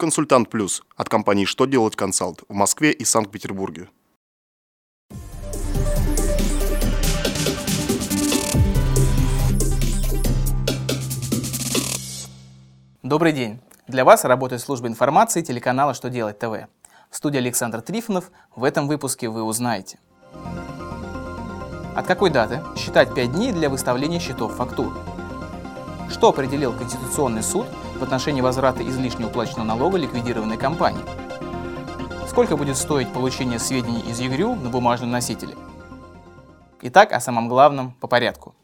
Консультант Плюс от компании «Что делать консалт» в Москве и Санкт-Петербурге. Добрый день! Для вас работает служба информации телеканала «Что делать ТВ». В студии Александр Трифонов. В этом выпуске вы узнаете. От какой даты считать 5 дней для выставления счетов фактур? Что определил Конституционный суд в отношении возврата излишне уплаченного налога ликвидированной компании? Сколько будет стоить получение сведений из ЕГРЮ на бумажном носителе? Итак, о самом главном по порядку.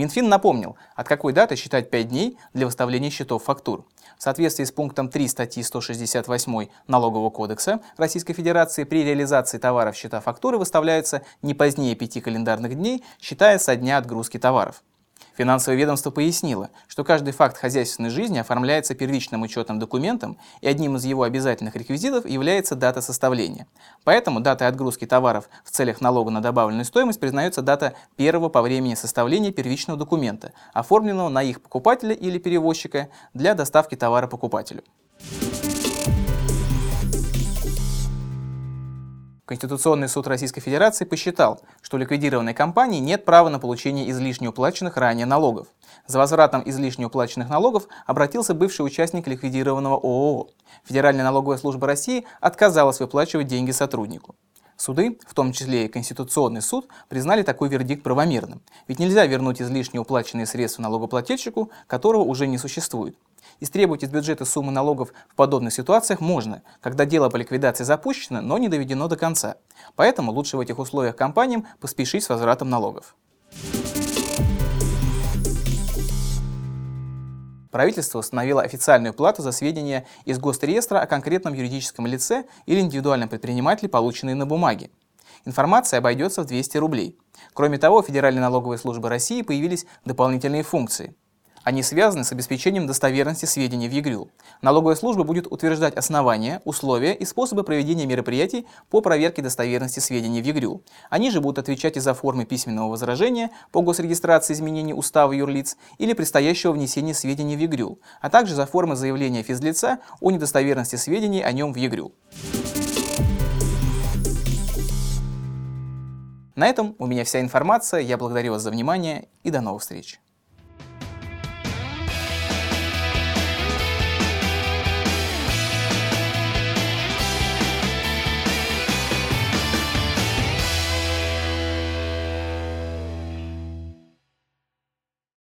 Минфин напомнил, от какой даты считать 5 дней для выставления счетов фактур. В соответствии с пунктом 3 статьи 168 Налогового кодекса Российской Федерации при реализации товаров счета фактуры выставляются не позднее 5 календарных дней, считая со дня отгрузки товаров. Финансовое ведомство пояснило, что каждый факт хозяйственной жизни оформляется первичным учетным документом, и одним из его обязательных реквизитов является дата составления. Поэтому датой отгрузки товаров в целях налога на добавленную стоимость признается дата первого по времени составления первичного документа, оформленного на их покупателя или перевозчика для доставки товара покупателю. Конституционный суд Российской Федерации посчитал, что ликвидированной компании нет права на получение излишне уплаченных ранее налогов. За возвратом излишне уплаченных налогов обратился бывший участник ликвидированного ООО. Федеральная налоговая служба России отказалась выплачивать деньги сотруднику. Суды, в том числе и Конституционный суд, признали такой вердикт правомерным. Ведь нельзя вернуть излишне уплаченные средства налогоплательщику, которого уже не существует. Истребовать из бюджета суммы налогов в подобных ситуациях можно, когда дело по ликвидации запущено, но не доведено до конца. Поэтому лучше в этих условиях компаниям поспешить с возвратом налогов. Правительство установило официальную плату за сведения из госреестра о конкретном юридическом лице или индивидуальном предпринимателе, полученные на бумаге. Информация обойдется в 200 рублей. Кроме того, у Федеральной налоговой службы России появились дополнительные функции. Они связаны с обеспечением достоверности сведений в ЕГРЮ. Налоговая служба будет утверждать основания, условия и способы проведения мероприятий по проверке достоверности сведений в ЕГРЮ. Они же будут отвечать из-за формы письменного возражения по госрегистрации изменений устава юрлиц или предстоящего внесения сведений в ЕГРЮ, а также за формы заявления физлица о недостоверности сведений о нем в ЕГРЮ. На этом у меня вся информация. Я благодарю вас за внимание и до новых встреч.